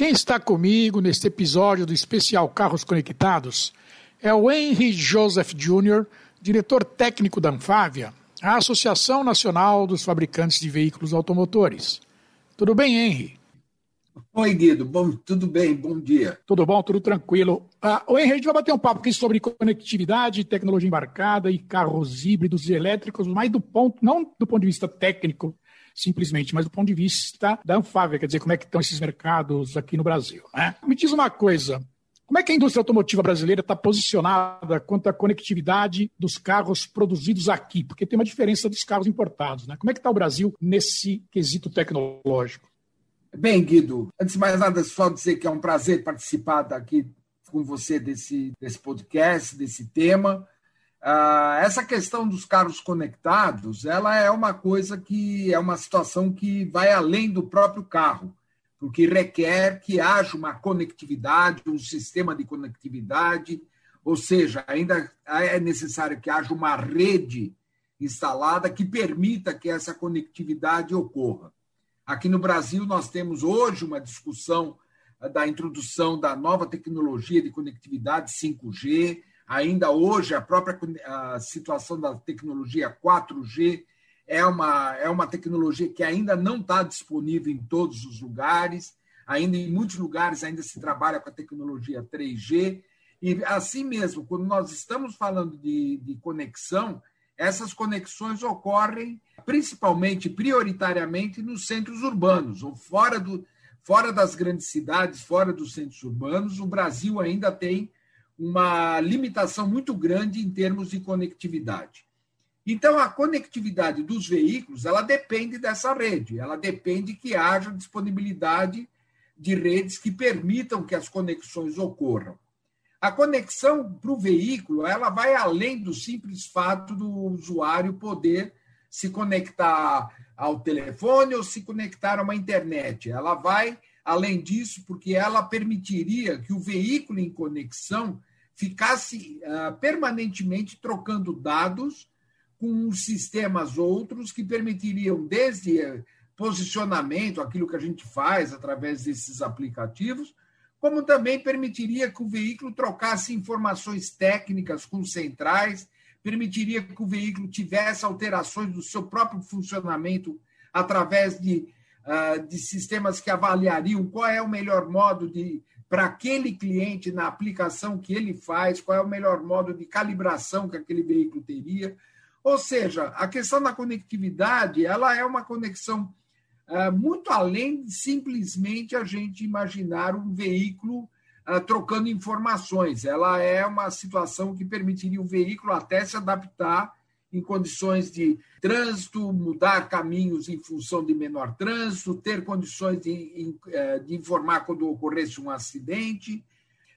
Quem está comigo neste episódio do especial Carros Conectados é o Henry Joseph Jr., diretor técnico da Anfávia, a Associação Nacional dos Fabricantes de Veículos Automotores. Tudo bem, Henry? Oi, Guido. Bom, tudo bem, bom dia. Tudo bom, tudo tranquilo. Ah, o Henry, a gente vai bater um papo aqui sobre conectividade, tecnologia embarcada e carros híbridos e elétricos, mas do ponto, não do ponto de vista técnico, simplesmente, mas do ponto de vista da Anfávia, quer dizer, como é que estão esses mercados aqui no Brasil. Né? Me diz uma coisa, como é que a indústria automotiva brasileira está posicionada quanto à conectividade dos carros produzidos aqui? Porque tem uma diferença dos carros importados. Né? Como é que está o Brasil nesse quesito tecnológico? Bem, Guido, antes de mais nada, só dizer que é um prazer participar aqui com você desse, desse podcast, desse tema. Uh, essa questão dos carros conectados, ela é uma coisa que é uma situação que vai além do próprio carro, porque requer que haja uma conectividade, um sistema de conectividade, ou seja, ainda é necessário que haja uma rede instalada que permita que essa conectividade ocorra. Aqui no Brasil, nós temos hoje uma discussão da introdução da nova tecnologia de conectividade 5G, Ainda hoje, a própria a situação da tecnologia 4G é uma, é uma tecnologia que ainda não está disponível em todos os lugares. Ainda em muitos lugares ainda se trabalha com a tecnologia 3G. E assim mesmo, quando nós estamos falando de, de conexão, essas conexões ocorrem principalmente, prioritariamente, nos centros urbanos, ou fora, do, fora das grandes cidades, fora dos centros urbanos. O Brasil ainda tem uma limitação muito grande em termos de conectividade. Então, a conectividade dos veículos ela depende dessa rede, ela depende que haja disponibilidade de redes que permitam que as conexões ocorram. A conexão para o veículo ela vai além do simples fato do usuário poder se conectar ao telefone ou se conectar a uma internet. Ela vai além disso porque ela permitiria que o veículo em conexão ficasse uh, permanentemente trocando dados com sistemas outros que permitiriam, desde eh, posicionamento, aquilo que a gente faz através desses aplicativos, como também permitiria que o veículo trocasse informações técnicas com centrais, permitiria que o veículo tivesse alterações do seu próprio funcionamento através de, uh, de sistemas que avaliariam qual é o melhor modo de para aquele cliente na aplicação que ele faz, qual é o melhor modo de calibração que aquele veículo teria. Ou seja, a questão da conectividade, ela é uma conexão uh, muito além de simplesmente a gente imaginar um veículo uh, trocando informações. Ela é uma situação que permitiria o veículo até se adaptar em condições de trânsito, mudar caminhos em função de menor trânsito, ter condições de, eh, de informar quando ocorresse um acidente.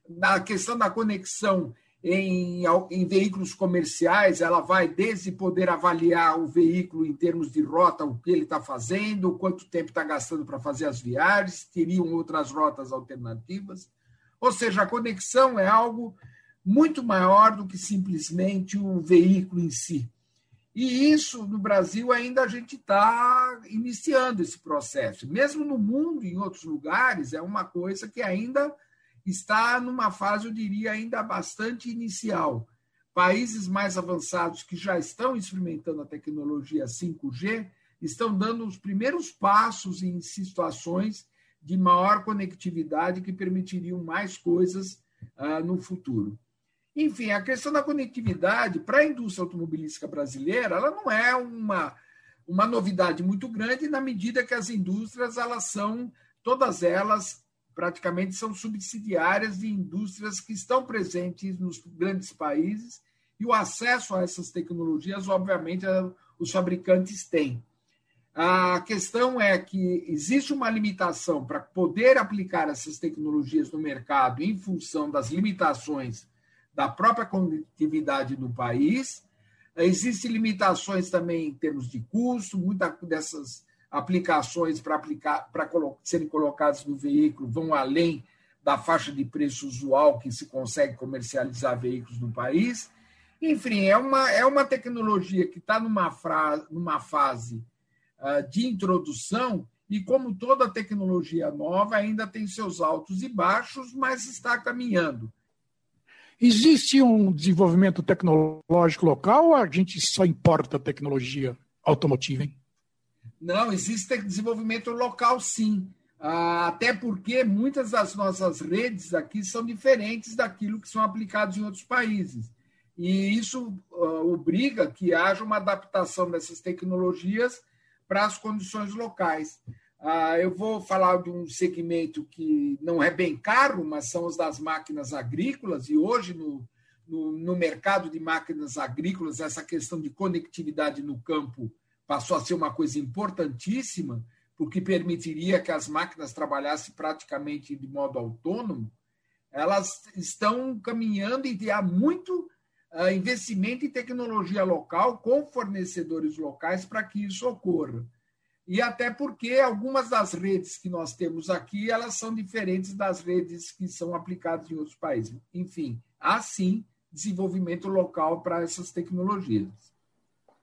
Na questão da conexão em, em, veículos comerciais, ela vai desde poder avaliar o veículo em termos de rota, o que ele está fazendo, quanto tempo está gastando para fazer as viagens, teriam outras rotas alternativas. Ou seja, a conexão é algo muito maior do que simplesmente o veículo em si. E isso, no Brasil, ainda a gente está iniciando esse processo. Mesmo no mundo, em outros lugares, é uma coisa que ainda está numa fase, eu diria, ainda bastante inicial. Países mais avançados que já estão experimentando a tecnologia 5G estão dando os primeiros passos em situações de maior conectividade que permitiriam mais coisas uh, no futuro. Enfim, a questão da conectividade para a indústria automobilística brasileira, ela não é uma, uma novidade muito grande na medida que as indústrias elas são todas elas praticamente são subsidiárias de indústrias que estão presentes nos grandes países e o acesso a essas tecnologias, obviamente, os fabricantes têm. A questão é que existe uma limitação para poder aplicar essas tecnologias no mercado em função das limitações da própria conectividade do país. Existem limitações também em termos de custo, muitas dessas aplicações para aplicar para serem colocadas no veículo vão além da faixa de preço usual que se consegue comercializar veículos no país. Enfim, é uma, é uma tecnologia que está numa, numa fase uh, de introdução e, como toda tecnologia nova, ainda tem seus altos e baixos, mas está caminhando. Existe um desenvolvimento tecnológico local ou a gente só importa tecnologia automotiva? Hein? Não, existe desenvolvimento local, sim. Ah, até porque muitas das nossas redes aqui são diferentes daquilo que são aplicados em outros países. E isso uh, obriga que haja uma adaptação dessas tecnologias para as condições locais. Uh, eu vou falar de um segmento que não é bem caro, mas são os das máquinas agrícolas, e hoje no, no, no mercado de máquinas agrícolas, essa questão de conectividade no campo passou a ser uma coisa importantíssima, porque permitiria que as máquinas trabalhassem praticamente de modo autônomo, elas estão caminhando e há muito uh, investimento em tecnologia local com fornecedores locais para que isso ocorra. E até porque algumas das redes que nós temos aqui, elas são diferentes das redes que são aplicadas em outros países. Enfim, há sim desenvolvimento local para essas tecnologias.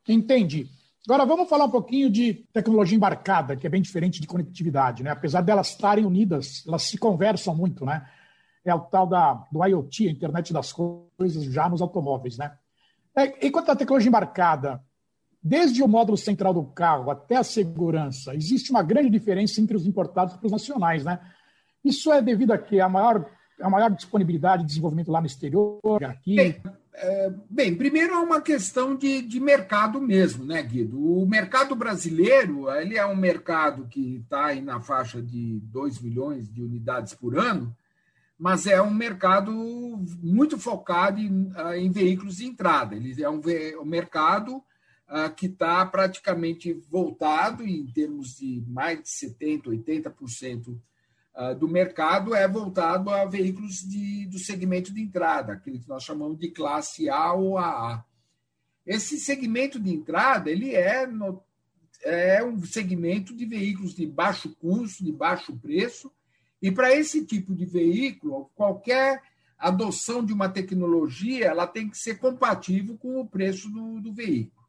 Entendi. Agora vamos falar um pouquinho de tecnologia embarcada, que é bem diferente de conectividade, né? Apesar delas estarem unidas, elas se conversam muito, né? É o tal da, do IoT, a internet das coisas, já nos automóveis, né? É, enquanto a tecnologia embarcada, desde o módulo central do carro até a segurança, existe uma grande diferença entre os importados e os nacionais, né? Isso é devido a que a maior a maior disponibilidade de desenvolvimento lá no exterior, aqui? Bem, é, bem primeiro é uma questão de, de mercado mesmo, né, Guido? O mercado brasileiro ele é um mercado que está aí na faixa de 2 milhões de unidades por ano, mas é um mercado muito focado em, ah, em veículos de entrada. Ele é um, um mercado que está praticamente voltado, em termos de mais de 70%, 80% ah, do mercado é voltado a veículos de, do segmento de entrada, aquele que nós chamamos de classe A ou AA. Esse segmento de entrada ele é, no, é um segmento de veículos de baixo custo, de baixo preço, e para esse tipo de veículo, qualquer adoção de uma tecnologia ela tem que ser compatível com o preço do, do veículo.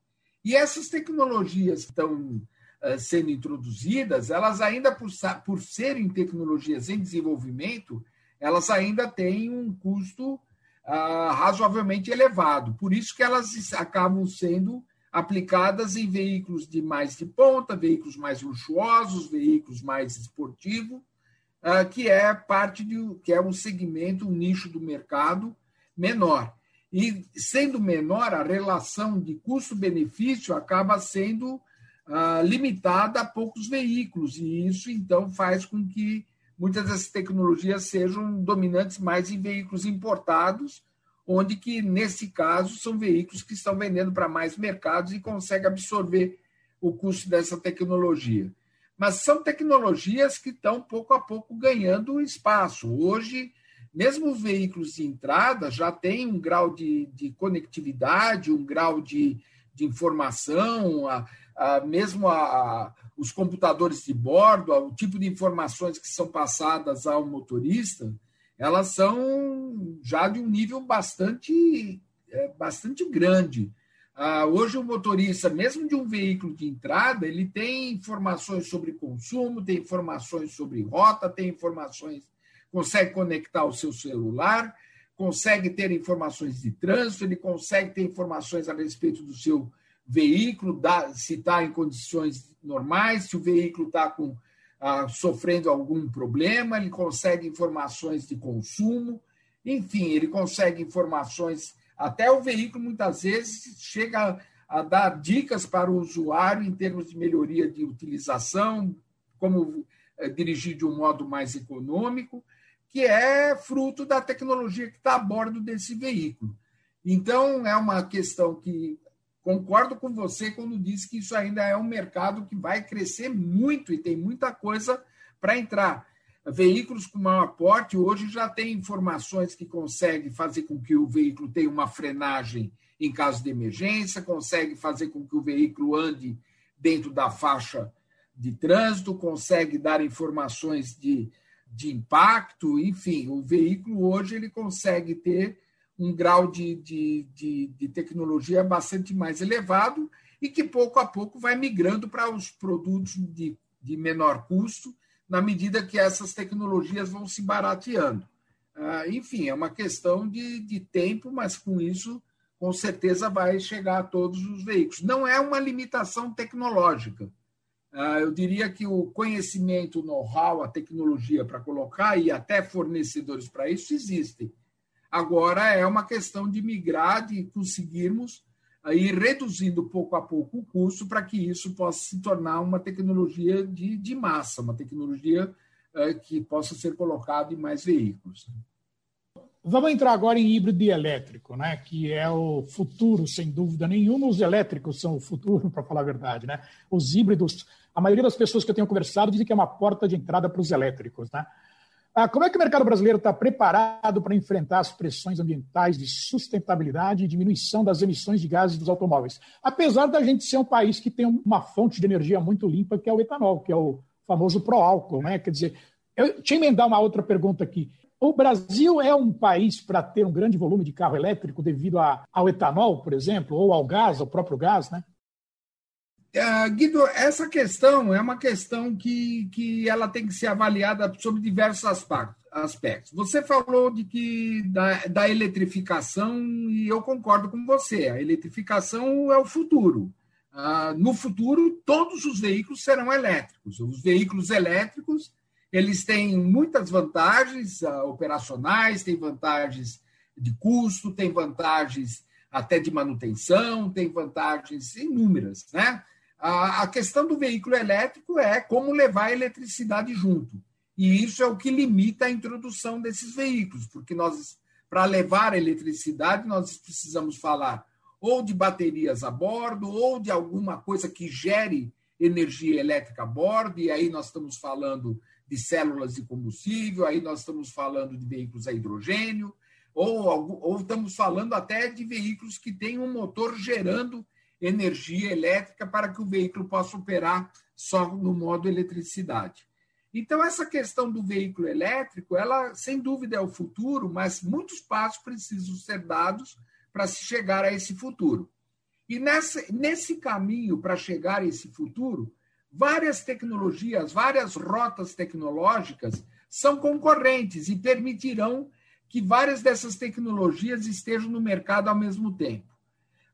E essas tecnologias estão eh, sendo introduzidas, elas ainda, por, por serem tecnologias em desenvolvimento, elas ainda têm um custo uh, razoavelmente elevado. Por isso que elas acabam sendo aplicadas em veículos de mais de ponta, veículos mais luxuosos, veículos mais esportivos, uh, que é parte de que é um segmento, um nicho do mercado menor. E sendo menor, a relação de custo-benefício acaba sendo ah, limitada a poucos veículos, e isso então faz com que muitas dessas tecnologias sejam dominantes mais em veículos importados, onde que, nesse caso, são veículos que estão vendendo para mais mercados e conseguem absorver o custo dessa tecnologia. Mas são tecnologias que estão pouco a pouco ganhando espaço. Hoje, mesmo os veículos de entrada já têm um grau de, de conectividade, um grau de, de informação, a, mesmo a, a, os computadores de bordo, o tipo de informações que são passadas ao motorista, elas são já de um nível bastante, é, bastante grande. Ah, hoje o motorista, mesmo de um veículo de entrada, ele tem informações sobre consumo, tem informações sobre rota, tem informações, consegue conectar o seu celular, consegue ter informações de trânsito, ele consegue ter informações a respeito do seu veículo, se está em condições normais, se o veículo está com, ah, sofrendo algum problema, ele consegue informações de consumo, enfim, ele consegue informações. Até o veículo, muitas vezes, chega a, a dar dicas para o usuário em termos de melhoria de utilização, como é, dirigir de um modo mais econômico, que é fruto da tecnologia que está a bordo desse veículo. Então, é uma questão que concordo com você quando diz que isso ainda é um mercado que vai crescer muito e tem muita coisa para entrar. Veículos com maior porte hoje já tem informações que conseguem fazer com que o veículo tenha uma frenagem em caso de emergência, consegue fazer com que o veículo ande dentro da faixa de trânsito, consegue dar informações de, de impacto, enfim, o veículo hoje ele consegue ter um grau de, de, de, de tecnologia bastante mais elevado e que pouco a pouco vai migrando para os produtos de, de menor custo, na medida que essas tecnologias vão se barateando. Ah, enfim, é uma questão de, de tempo, mas com isso, com certeza, vai chegar a todos os veículos. Não é uma limitação tecnológica. Ah, eu diria que o conhecimento, o know-how, a tecnologia para colocar e até fornecedores para isso existem. Agora é uma questão de migrar, de conseguirmos ir reduzindo pouco a pouco o custo para que isso possa se tornar uma tecnologia de, de massa, uma tecnologia é, que possa ser colocada em mais veículos. Vamos entrar agora em híbrido e elétrico, né? que é o futuro, sem dúvida nenhuma. Os elétricos são o futuro, para falar a verdade. Né? Os híbridos, a maioria das pessoas que eu tenho conversado dizem que é uma porta de entrada para os elétricos. Né? Ah, como é que o mercado brasileiro está preparado para enfrentar as pressões ambientais de sustentabilidade e diminuição das emissões de gases dos automóveis? Apesar da gente ser um país que tem uma fonte de energia muito limpa, que é o etanol, que é o famoso pró-álcool. Né? Quer dizer, eu te emendar uma outra pergunta aqui. O Brasil é um país para ter um grande volume de carro elétrico devido a, ao etanol, por exemplo, ou ao gás, ao próprio gás, né? Uh, Guido, essa questão é uma questão que, que ela tem que ser avaliada sobre diversos aspectos. Você falou de que da, da eletrificação e eu concordo com você. A eletrificação é o futuro. Uh, no futuro, todos os veículos serão elétricos. Os veículos elétricos eles têm muitas vantagens uh, operacionais, têm vantagens de custo, têm vantagens até de manutenção, têm vantagens inúmeras, né? A, questão do veículo elétrico é como levar a eletricidade junto. E isso é o que limita a introdução desses veículos, porque nós, para levar a eletricidade, nós precisamos falar ou de baterias a bordo, ou de alguma coisa que gere energia elétrica a bordo, e aí nós estamos falando de células de combustível, aí nós estamos falando de veículos a hidrogênio, ou, ou estamos falando até de veículos que têm um motor gerando energia elétrica para que o veículo possa operar só no modo eletricidade. Então, essa questão do veículo elétrico, ela sem dúvida é o futuro, mas muitos passos precisam ser dados para se chegar a esse futuro. E nessa, nesse caminho para chegar a esse futuro, várias tecnologias, várias rotas tecnológicas são concorrentes e permitirão que várias dessas tecnologias estejam no mercado ao mesmo tempo.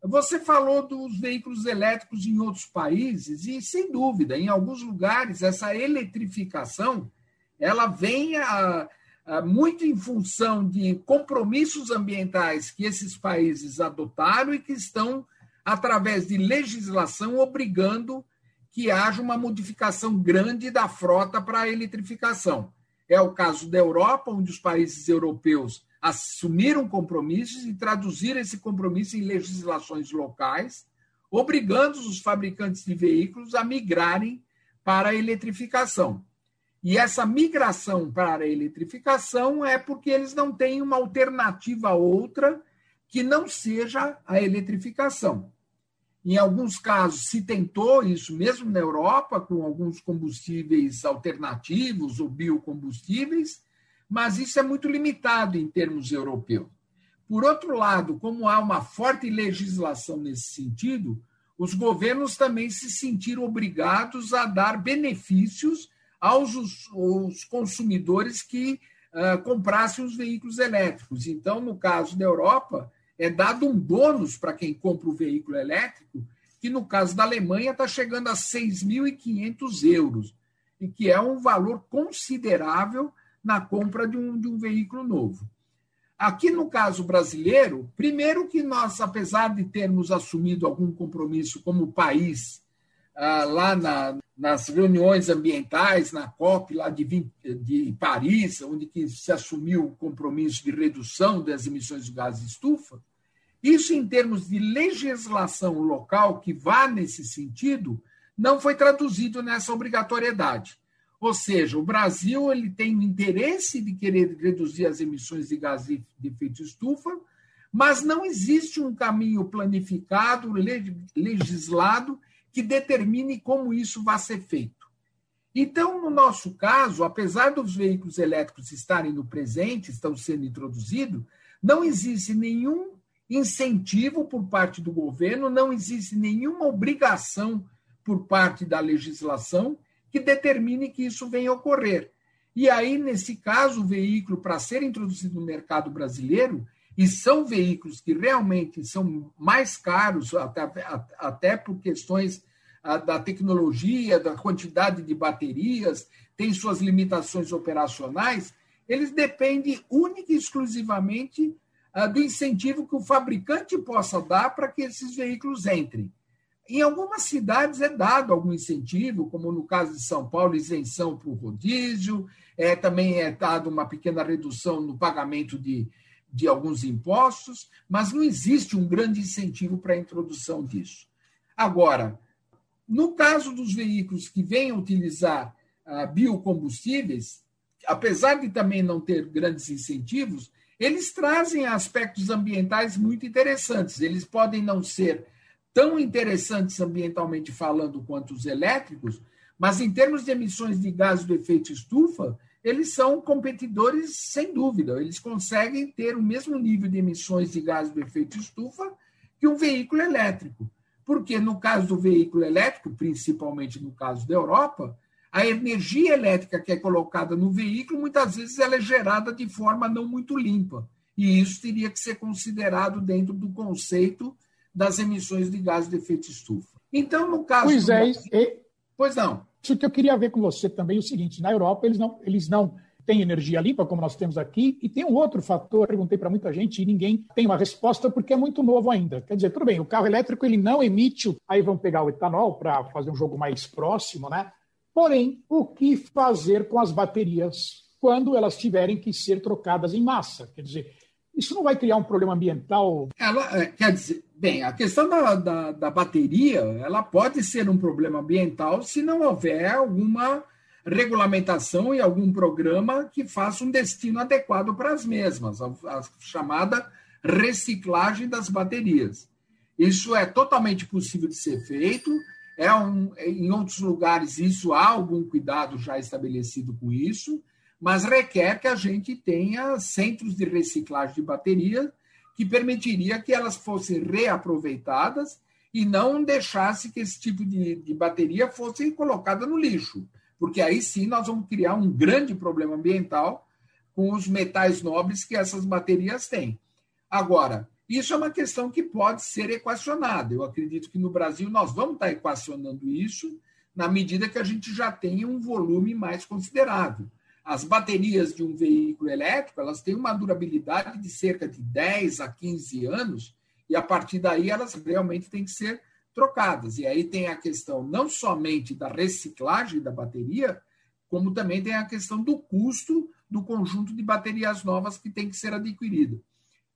Você falou dos veículos elétricos em outros países e, sem dúvida, em alguns lugares essa eletrificação ela vem a, a, muito em função de compromissos ambientais que esses países adotaram e que estão, através de legislação, obrigando que haja uma modificação grande da frota para a eletrificação. É o caso da Europa, onde os países europeus assumiram compromissos e traduziram esse compromisso em legislações locais, obrigando os fabricantes de veículos a migrarem para a eletrificação. E essa migração para a eletrificação é porque eles não têm uma alternativa outra que não seja a eletrificação. Em alguns casos se tentou isso mesmo na Europa, com alguns combustíveis alternativos ou biocombustíveis, mas isso é muito limitado em termos europeus. Por outro lado, como há uma forte legislação nesse sentido, os governos também se sentiram obrigados a dar benefícios aos os, consumidores que uh, comprassem os veículos elétricos. Então, no caso da Europa, é dado um bônus para quem compra o veículo elétrico, que no caso da Alemanha está chegando a 6.500 euros, e que é um valor considerável na compra de um, de um veículo novo. Aqui no caso brasileiro, primeiro que nós, apesar de termos assumido algum compromisso como país, ah, lá na, nas reuniões ambientais, na COP lá de, de Paris, onde que se assumiu o compromisso de redução das emissões de gases de estufa, Isso, em termos de legislação local que vá nesse sentido, não foi traduzido nessa obrigatoriedade. Ou seja, o Brasil ele tem o interesse de querer reduzir as emissões de gases de efeito estufa, mas não existe um caminho planificado, legislado, que determine como isso vai ser feito. Então, no nosso caso, apesar dos veículos elétricos estarem no presente, estão sendo introduzidos, não existe nenhum incentivo por parte do governo, não existe nenhuma obrigação por parte da legislação que determine que isso venha a ocorrer. E aí, nesse caso, o veículo, para ser introduzido no mercado brasileiro, e são veículos que realmente são mais caros, até, até por questões ah, da tecnologia, da quantidade de baterias, tem suas limitações operacionais, eles dependem única e exclusivamente ah, do incentivo que o fabricante possa dar para que esses veículos entrem. Em algumas cidades é dado algum incentivo, como no caso de São Paulo, isenção para o rodízio, é, também é dado uma pequena redução no pagamento de, de alguns impostos, mas não existe um grande incentivo para a introdução disso. Agora, no caso dos veículos que venham utilizar ah, biocombustíveis, apesar de também não ter grandes incentivos, eles trazem aspectos ambientais muito interessantes. Eles podem não ser tão interessantes ambientalmente falando quanto os elétricos, mas em termos de emissões de gases do efeito estufa, eles são competidores sem dúvida. Eles conseguem ter o mesmo nível de emissões de gases do efeito estufa que um veículo elétrico. Porque no caso do veículo elétrico, principalmente no caso da Europa, a energia elétrica que é colocada no veículo, muitas vezes ela é gerada de forma não muito limpa. E isso teria que ser considerado dentro do conceito das emissões de gases de efeito estufa. Então, no caso. Pois é, Brasil... e... pois não. Isso que eu queria ver com você também é o seguinte: na Europa, eles não, eles não têm energia limpa, como nós temos aqui, e tem um outro fator, perguntei para muita gente e ninguém tem uma resposta porque é muito novo ainda. Quer dizer, tudo bem, o carro elétrico ele não emite, aí vão pegar o etanol para fazer um jogo mais próximo, né? Porém, o que fazer com as baterias quando elas tiverem que ser trocadas em massa? Quer dizer, isso não vai criar um problema ambiental? Ela, é, quer dizer, bem, a questão da, da, da, bateria, ela pode ser um problema ambiental se não houver alguma regulamentação e algum programa que faça um destino adequado para as mesmas, a, a chamada reciclagem das baterias. Isso é totalmente possível de ser feito. É um, em outros lugares, isso há algum cuidado já estabelecido com isso mas requer que a gente tenha centros de reciclagem de baterias que permitiria que elas fossem reaproveitadas e não deixasse que esse tipo de, de bateria fosse colocada no lixo, porque aí sim nós vamos criar um grande problema ambiental com os metais nobres que essas baterias têm. Agora, isso é uma questão que pode ser equacionada. Eu acredito que no Brasil nós vamos estar equacionando isso na medida que a gente já tenha um volume mais considerável as baterias de um veículo elétrico elas têm uma durabilidade de cerca de 10 a 15 anos, e a partir daí elas realmente têm que ser trocadas. E aí tem a questão não somente da reciclagem da bateria, como também tem a questão do custo do conjunto de baterias novas que tem que ser adquirido.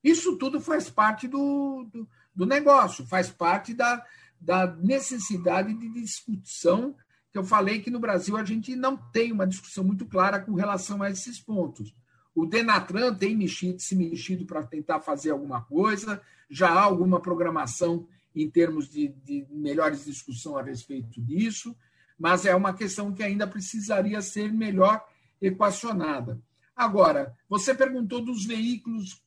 Isso tudo faz parte do, do, do negócio, faz parte da, da necessidade de discussão que eu falei que no Brasil a gente não tem uma discussão muito clara com relação a esses pontos. O Denatran tem mexido, se mexido para tentar fazer alguma coisa, já há alguma programação em termos de, de melhores discussão a respeito disso, mas é uma questão que ainda precisaria ser melhor equacionada. Agora, você perguntou dos veículos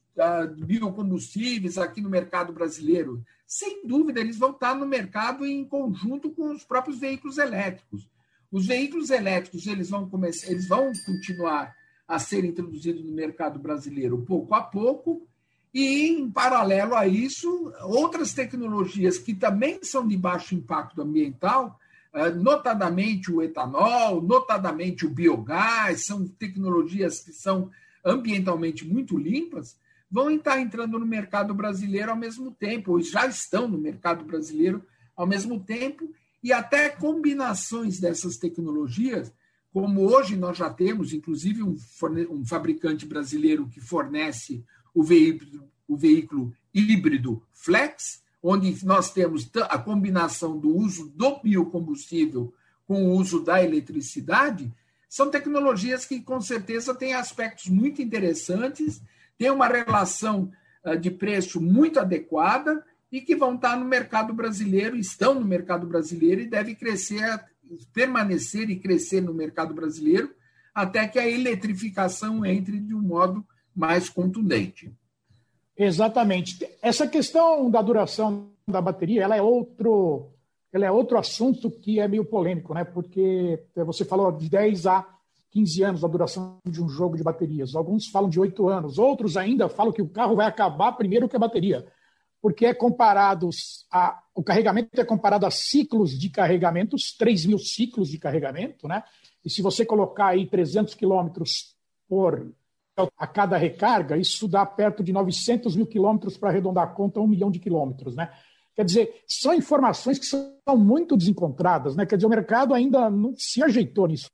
biocombustíveis aqui no mercado brasileiro sem dúvida, eles vão estar no mercado em conjunto com os próprios veículos elétricos. Os veículos elétricos eles vão começar, eles vão continuar a ser introduzidos no mercado brasileiro pouco a pouco, e em paralelo a isso, outras tecnologias que também são de baixo impacto ambiental, eh, notadamente o etanol, notadamente o biogás, são tecnologias que são ambientalmente muito limpas, vão estar entrando no mercado brasileiro ao mesmo tempo, ou já estão no mercado brasileiro ao mesmo tempo, e até combinações dessas tecnologias, como hoje nós já temos, inclusive um, um fabricante brasileiro que fornece o veículo, o veículo híbrido flex, onde nós temos a combinação do uso do biocombustível com o uso da eletricidade, são tecnologias que, com certeza, têm aspectos muito interessantes, têm uma relação ah, de preço muito adequada e que vão estar no mercado brasileiro, estão no mercado brasileiro e devem crescer, permanecer e crescer no mercado brasileiro até que a eletrificação entre de um modo mais contundente. Exatamente. Essa questão da duração da bateria, ela é outro, ela é outro assunto que é meio polêmico, né? Porque você falou de 10 a 15 anos a duração de um jogo de baterias. Alguns falam de 8 anos, outros ainda falam que o carro vai acabar primeiro que a bateria porque é comparado a, o carregamento é comparado a ciclos de carregamentos, 3 mil ciclos de carregamento, né? E se você colocar aí 300 quilômetros por a cada recarga, isso dá perto de 900 mil quilômetros para arredondar a conta, um milhão de quilômetros, né? Quer dizer, são informações que são muito desencontradas, né? Quer dizer, o mercado ainda não se ajeitou nisso.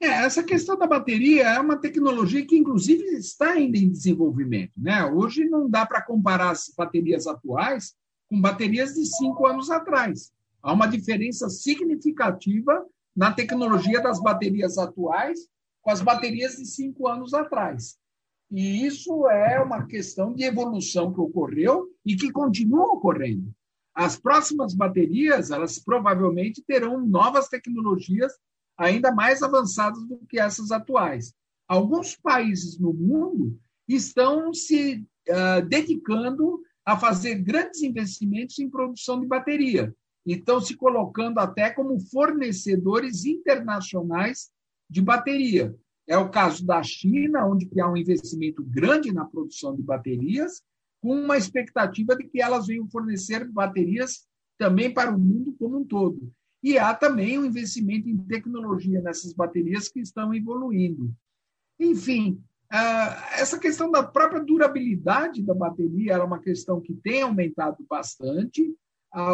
É, essa questão da bateria é uma tecnologia que, inclusive, está ainda em desenvolvimento. Né? Hoje não dá para comparar as baterias atuais com baterias de cinco anos atrás. Há uma diferença significativa na tecnologia das baterias atuais com as baterias de cinco anos atrás. E isso é uma questão de evolução que ocorreu e que continua ocorrendo. As próximas baterias, elas provavelmente terão novas tecnologias ainda mais avançadas do que essas atuais. Alguns países no mundo estão se uh, dedicando a fazer grandes investimentos em produção de bateria. E estão se colocando até como fornecedores internacionais de bateria. É o caso da China, onde há um investimento grande na produção de baterias, com uma expectativa de que elas venham fornecer baterias também para o mundo como um todo. E há também um investimento em tecnologia nessas baterias que estão evoluindo. Enfim, essa questão da própria durabilidade da bateria é uma questão que tem aumentado bastante,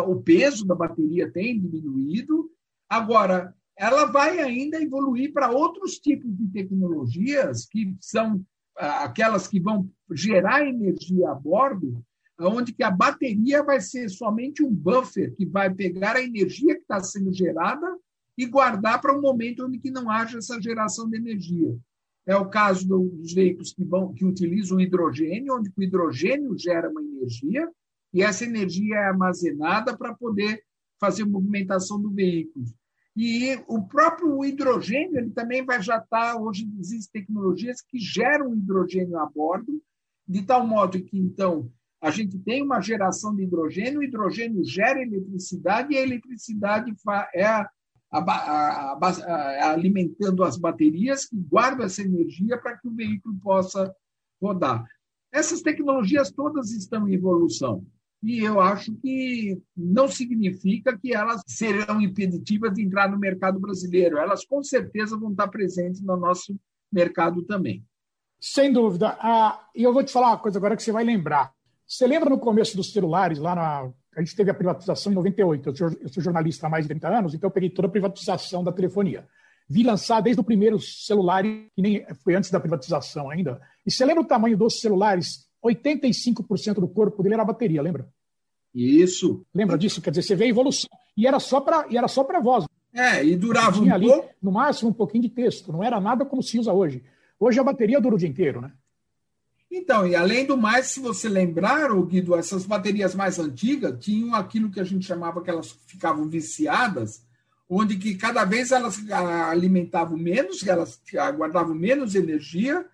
o peso da bateria tem diminuído. Agora, ela vai ainda evoluir para outros tipos de tecnologias, que são aquelas que vão gerar energia a bordo, onde que a bateria vai ser somente um buffer que vai pegar a energia que está sendo gerada e guardar para um momento onde que não haja essa geração de energia. É o caso dos veículos que, vão, que utilizam hidrogênio, onde o hidrogênio gera uma energia e essa energia é armazenada para poder fazer a movimentação do veículo. E o próprio hidrogênio ele também vai já estar, tá, hoje existem tecnologias que geram hidrogênio a bordo, de tal modo que, então, a gente tem uma geração de hidrogênio, o hidrogênio gera eletricidade e a eletricidade é a, a, a, alimentando as baterias que guardam essa energia para que o veículo possa rodar. Essas tecnologias todas estão em evolução e eu acho que não significa que elas serão impeditivas de entrar no mercado brasileiro. Elas com certeza vão estar presentes no nosso mercado também. Sem dúvida. Ah, e eu vou te falar uma coisa agora que você vai lembrar. Você lembra no começo dos celulares, lá na. A gente teve a privatização em 98. Eu sou, eu sou jornalista há mais de 30 anos, então eu peguei toda a privatização da telefonia. Vi lançar desde o primeiro celular, que nem foi antes da privatização ainda. E você lembra o tamanho dos celulares? 85% do corpo dele era a bateria, lembra? Isso. Lembra disso? Quer dizer, você vê a evolução. E era só para e era só para voz. É, e durava um ali, pouco. No máximo um pouquinho de texto. Não era nada como se usa hoje. Hoje a bateria dura o dia inteiro, né? Então, e além do mais, se você lembrar, Guido, essas baterias mais antigas tinham aquilo que a gente chamava que elas ficavam viciadas, onde que cada vez elas alimentavam menos, elas guardavam menos energia,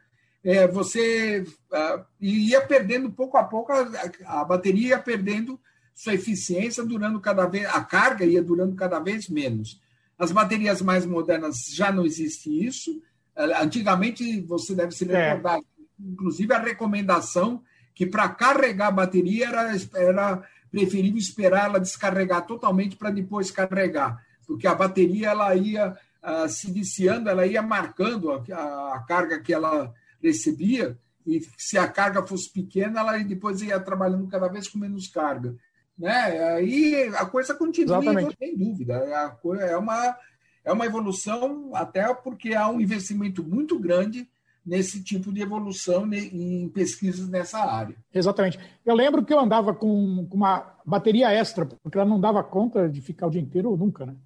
é, você uh, ia perdendo pouco a pouco, a, a, bateria ia perdendo sua eficiência, durando cada vez, a carga ia durando cada vez menos. As baterias mais modernas já não existe isso. Antigamente, você deve se é. recordar, é inclusive a recomendação que para carregar a bateria era, era preferível esperar ela descarregar totalmente para depois carregar, porque a bateria ela ia uh, se viciando, ela ia marcando a, a, carga que ela recebia, e se a carga fosse pequena, ela depois ia trabalhando cada vez com menos carga. Né? Aí a coisa continua, sem dúvida. É, é uma, é uma evolução, até porque há um investimento muito grande nesse tipo de evolução em pesquisas nessa área. Exatamente. Eu lembro que eu andava com uma bateria extra, porque ela não dava conta de ficar o dia inteiro nunca, né?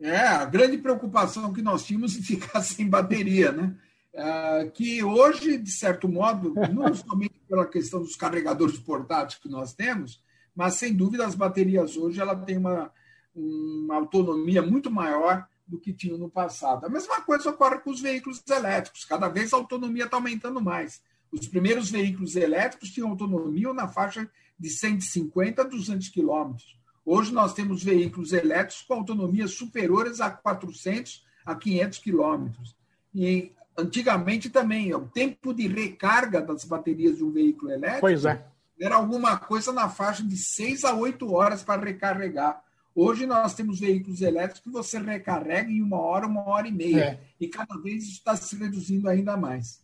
É, a grande preocupação que nós tínhamos em ficar sem bateria, né? É, que hoje, de certo modo, não somente pela questão dos carregadores portáteis que nós temos, mas sem dúvida as baterias hoje ela tem uma, uma autonomia muito maior do que tinham no passado. A mesma coisa ocorre com os veículos elétricos, cada vez a autonomia está aumentando mais. Os primeiros veículos elétricos tinham autonomia na faixa de 150 a 200 quilômetros. Hoje nós temos veículos elétricos com autonomias superiores a 400 a 500 quilômetros. E antigamente também, o tempo de recarga das baterias de um veículo elétrico é. era alguma coisa na faixa de 6 a 8 horas para recarregar. Hoje nós temos veículos elétricos que você recarrega em uma hora, uma hora e meia. É. E cada vez está se reduzindo ainda mais.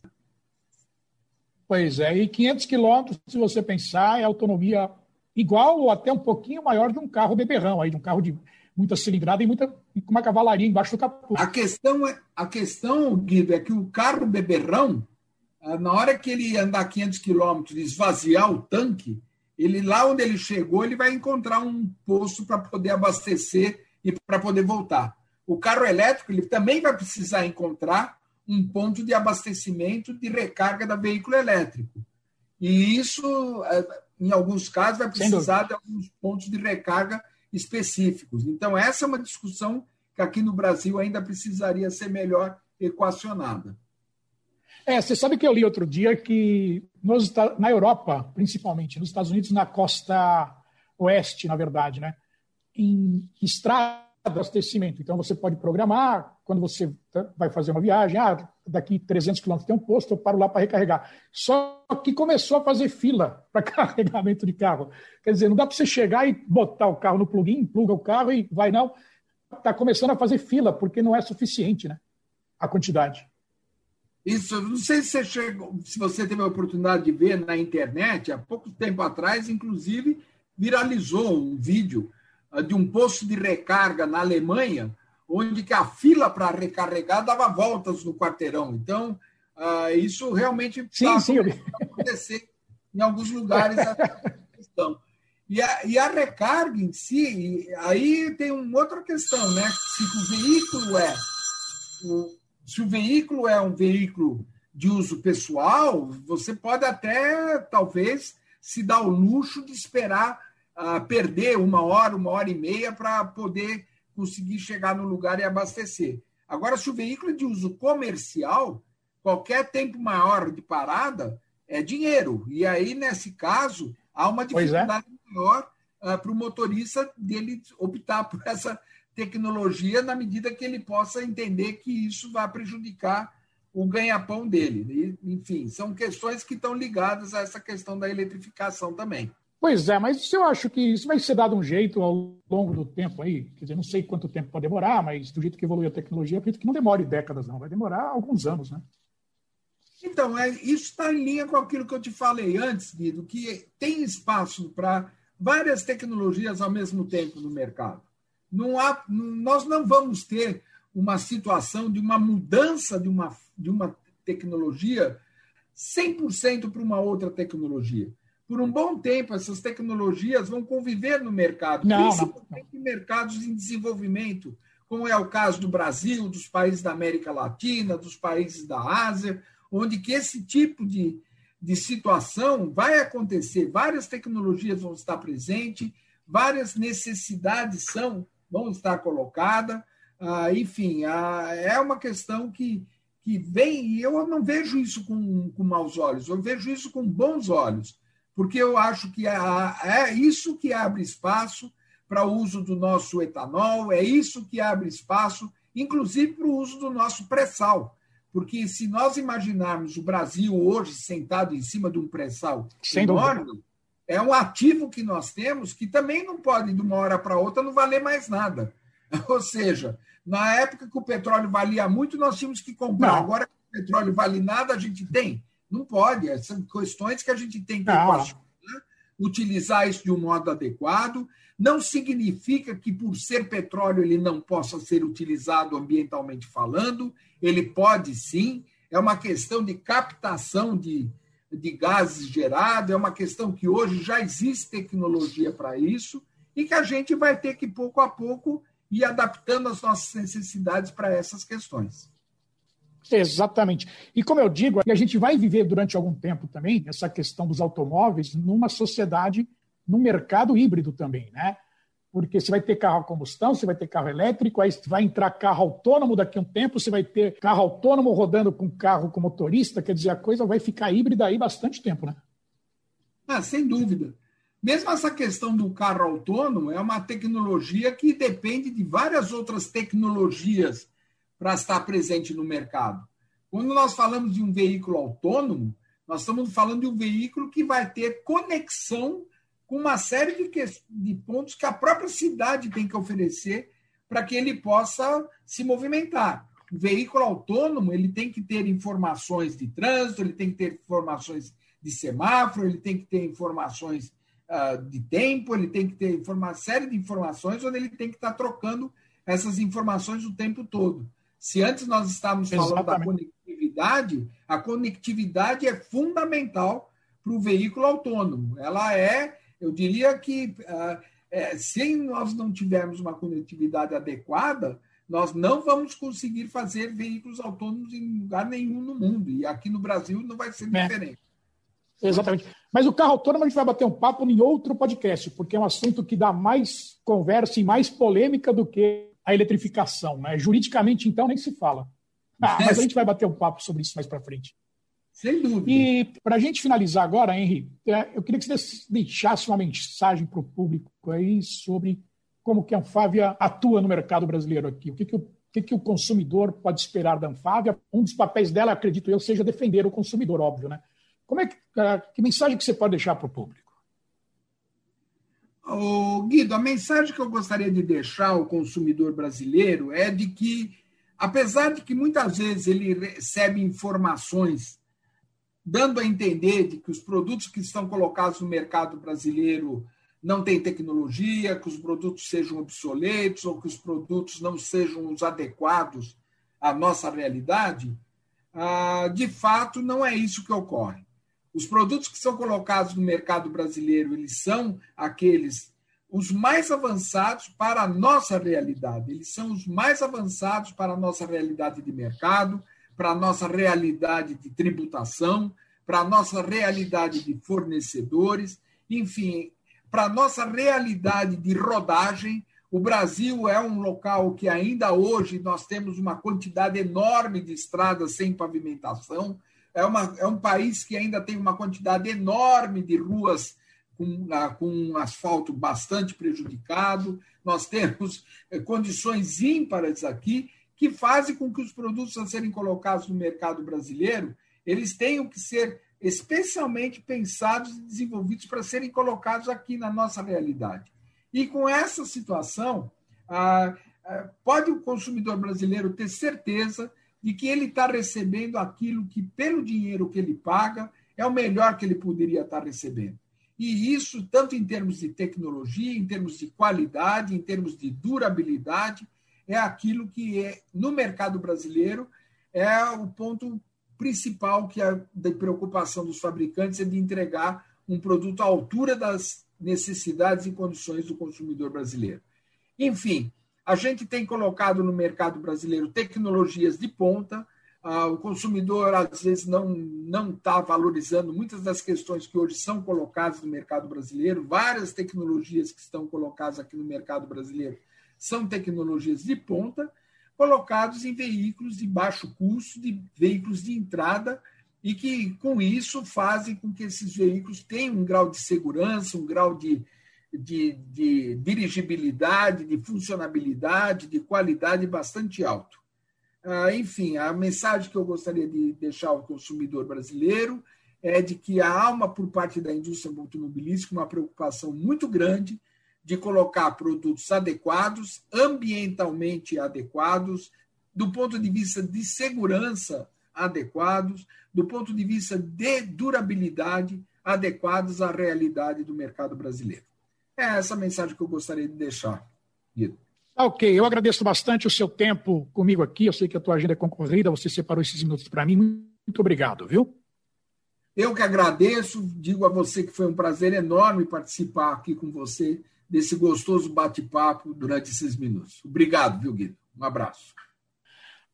Pois é, e 500 quilômetros, se você pensar, é autonomia igual ou até um pouquinho maior de um carro beberrão, aí, de um carro de muita cilindrada e muita, com uma cavalaria embaixo do capô. A questão, é, a questão, Guido, é que o carro beberrão, ah, na hora que ele andar 500 quilômetros e esvaziar o tanque, ele lá onde ele chegou, ele vai encontrar um posto para poder abastecer e para poder voltar. O carro elétrico ele também vai precisar encontrar um ponto de abastecimento de recarga da veículo elétrico. E isso, é, em alguns casos, vai precisar de alguns pontos de recarga específicos. Então, essa é uma discussão que aqui no Brasil ainda precisaria ser melhor equacionada. É, você sabe que eu li outro dia que nos, na Europa, principalmente, nos Estados Unidos, na costa oeste, na verdade, né? Em estrada abastecimento. Então, você pode programar quando você vai fazer uma viagem. Ah, daqui 300 quilômetros tem um posto, eu paro lá para recarregar. Só que começou a fazer fila para carregamento de carro. Quer dizer, não dá para você chegar e botar o carro no plugin, pluga o carro e vai, não. Está começando a fazer fila, porque não é suficiente né, a quantidade. Isso, não sei se você, chegou, se você teve a oportunidade de ver na internet, há pouco tempo atrás, inclusive, viralizou um vídeo ah, de um posto de recarga na Alemanha, onde que a fila para recarregar dava voltas no quarteirão. Então, uh, isso realmente sim, sim, acontecer em alguns lugares. E a, e a recarga em si, aí tem uma outra questão, né? Se o veículo é o, se o veículo é um veículo de uso pessoal, você pode até, talvez, se dar o luxo de esperar uh, perder uma hora, uma hora e meia para poder conseguir chegar no lugar e abastecer. Agora, se o veículo é de uso comercial, qualquer tempo maior de parada é dinheiro. E aí, nesse caso, há uma é. dificuldade é. maior uh, para o motorista dele optar por essa tecnologia na medida que ele possa entender que isso vai prejudicar o ganha-pão dele. E, enfim, são questões que estão ligadas a essa questão da eletrificação também. Pois é, mas eu acho que isso vai ser dado um jeito ao longo do tempo aí. Quer dizer, não sei quanto tempo pode demorar, mas do jeito que evolui a tecnologia, acredito que não demore décadas, não. Vai demorar alguns anos, né? Então, é, isso está em linha com aquilo que eu te falei antes, Guido, que tem espaço para várias tecnologias ao mesmo tempo no mercado. Não há, nós não vamos ter uma situação de uma mudança de uma, de uma tecnologia 100% para uma outra tecnologia. Por um bom tempo, essas tecnologias vão conviver no mercado, não, principalmente não. em mercados em desenvolvimento, como é o caso do Brasil, dos países da América Latina, dos países da Ásia, onde que esse tipo de, de situação vai acontecer. Várias tecnologias vão estar presentes, várias necessidades são vão estar colocadas. Ah, enfim, ah, é uma questão que, que vem, e eu não vejo isso com, com maus olhos, eu vejo isso com bons olhos, porque eu acho que é, é isso que abre espaço para o uso do nosso etanol, é isso que abre espaço, inclusive para o uso do nosso pré-sal. Porque se nós imaginarmos o Brasil hoje sentado em cima de um pré-sal enorme, é um ativo que nós temos que também não pode, de uma hora para outra, não valer mais nada. Ou seja, na época que o petróleo valia muito, nós tínhamos que comprar. Não. Agora que o petróleo vale nada, a gente tem. Não pode. São questões que a gente tem que utilizar isso de um modo adequado. Não significa que, por ser petróleo, ele não possa ser utilizado ambientalmente falando. Ele pode sim. é uma questão de captação de, de gases gerado, é uma questão que hoje já existe tecnologia para isso e que a gente vai ter que, pouco a pouco, ir adaptando as nossas necessidades para essas questões. Exatamente. E como eu digo, a gente vai viver durante algum tempo também essa questão dos automóveis numa sociedade, num mercado híbrido também, né? Porque você vai ter carro a combustão, você vai ter carro elétrico, aí vai entrar carro autônomo daqui a um tempo, você vai ter carro autônomo rodando com carro com motorista, quer dizer, a coisa vai ficar híbrida aí bastante tempo, né? Ah, sem dúvida. Mesmo essa questão do carro autônomo é uma tecnologia que depende de várias outras tecnologias para estar presente no mercado. Quando nós falamos de um veículo autônomo, nós estamos falando de um veículo que vai ter conexão com uma série de, que, de pontos que a própria cidade tem que oferecer para que ele possa se movimentar. O veículo autônomo ele tem que ter informações de trânsito, ele tem que ter informações de semáforo, ele tem que ter informações uh, de tempo, ele tem que ter uma série de informações onde ele tem que estar trocando essas informações o tempo todo. Se antes nós estávamos falando Exatamente. da conectividade, a conectividade é fundamental para o veículo autônomo. Ela é, eu diria que uh, é, se nós não tivermos uma conectividade adequada, nós não vamos conseguir fazer veículos autônomos em lugar nenhum no mundo. E aqui no Brasil não vai ser é. diferente. Exatamente. Mas o carro autônomo a gente vai bater um papo em outro podcast, porque é um assunto que dá mais conversa e mais polêmica do que a eletrificação. Né? Juridicamente, então, nem se fala. Ah, mas a gente vai bater um papo sobre isso mais para frente. Sem dúvida. E para a gente finalizar agora, Henri, é, eu queria que você deixasse uma mensagem para o público aí sobre como que a Anfávia atua no mercado brasileiro aqui. O que, que, o, que, que o consumidor pode esperar da Anfávia? Um dos papéis dela, acredito eu, seja defender o consumidor, óbvio, né? Como é que, é, que mensagem que você pode deixar para o público? Ô, Guido, a mensagem que eu gostaria de deixar ao consumidor brasileiro é de que, apesar de que muitas vezes ele recebe informações dando a entender de que os produtos que estão colocados no mercado brasileiro não têm tecnologia, que os produtos sejam obsoletos ou que os produtos não sejam os adequados à nossa realidade, ah, de fato não é isso que ocorre. Os produtos que são colocados no mercado brasileiro, eles são aqueles os mais avançados para a nossa realidade. Eles são os mais avançados para a nossa realidade de mercado, para a nossa realidade de tributação, para a nossa realidade de fornecedores, enfim, para a nossa realidade de rodagem. O Brasil é um local que ainda hoje nós temos uma quantidade enorme de estradas sem pavimentação, é, uma, é um país que ainda tem uma quantidade enorme de ruas com, ah, com um asfalto bastante prejudicado. Nós temos eh, condições ímpares aqui que fazem com que os produtos a serem colocados no mercado brasileiro eles tenham que ser especialmente pensados e desenvolvidos para serem colocados aqui na nossa realidade. E com essa situação, pode o consumidor brasileiro ter certeza de que ele está recebendo aquilo que, pelo dinheiro que ele paga, é o melhor que ele poderia estar recebendo. E isso, tanto em termos de tecnologia, em termos de qualidade, em termos de durabilidade, é aquilo que é, no mercado brasileiro é o ponto principal que é da preocupação dos fabricantes é de entregar um produto à altura das necessidades e condições do consumidor brasileiro. Enfim, a gente tem colocado no mercado brasileiro tecnologias de ponta. Ah, o consumidor, às vezes, não está valorizando muitas das questões que hoje são colocadas no mercado brasileiro. Várias tecnologias que estão colocadas aqui no mercado brasileiro são tecnologias de ponta, colocados em veículos de baixo custo, de veículos de entrada, e que, com isso, fazem com que esses veículos tenham um grau de segurança, um grau de de, de dirigibilidade, de funcionabilidade, de qualidade bastante alto. Ah, enfim, a mensagem que eu gostaria de deixar ao consumidor brasileiro é de que há uma, por parte da indústria automobilística, uma preocupação muito grande de colocar produtos adequados, ambientalmente adequados, do ponto de vista de segurança adequados, do ponto de vista de durabilidade adequados à realidade do mercado brasileiro. É essa a mensagem que eu gostaria de deixar, Guido. Tá ok, eu agradeço bastante o seu tempo comigo aqui. Eu sei que a tua agenda é concorrida, você separou esses minutos para mim. Muito obrigado, viu? Eu que agradeço, digo a você que foi um prazer enorme participar aqui com você desse gostoso bate-papo durante esses minutos. Obrigado, viu, Guido? Um abraço.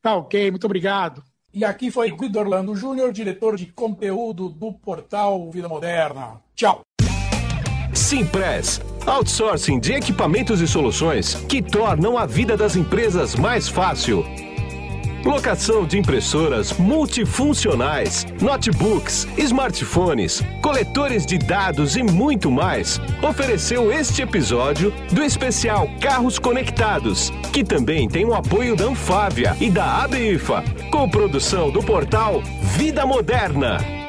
Tá ok, muito obrigado. E aqui foi Guido Orlando Júnior, diretor de conteúdo do portal Vida Moderna. Tchau. Simpress, outsourcing de equipamentos e soluções que tornam a vida das empresas mais fácil. Locação de impressoras multifuncionais, notebooks, smartphones, coletores de dados e muito mais. Ofereceu este episódio do especial Carros Conectados, que também tem o apoio da Anfávia e da ABIFA, com produção do portal Vida Moderna.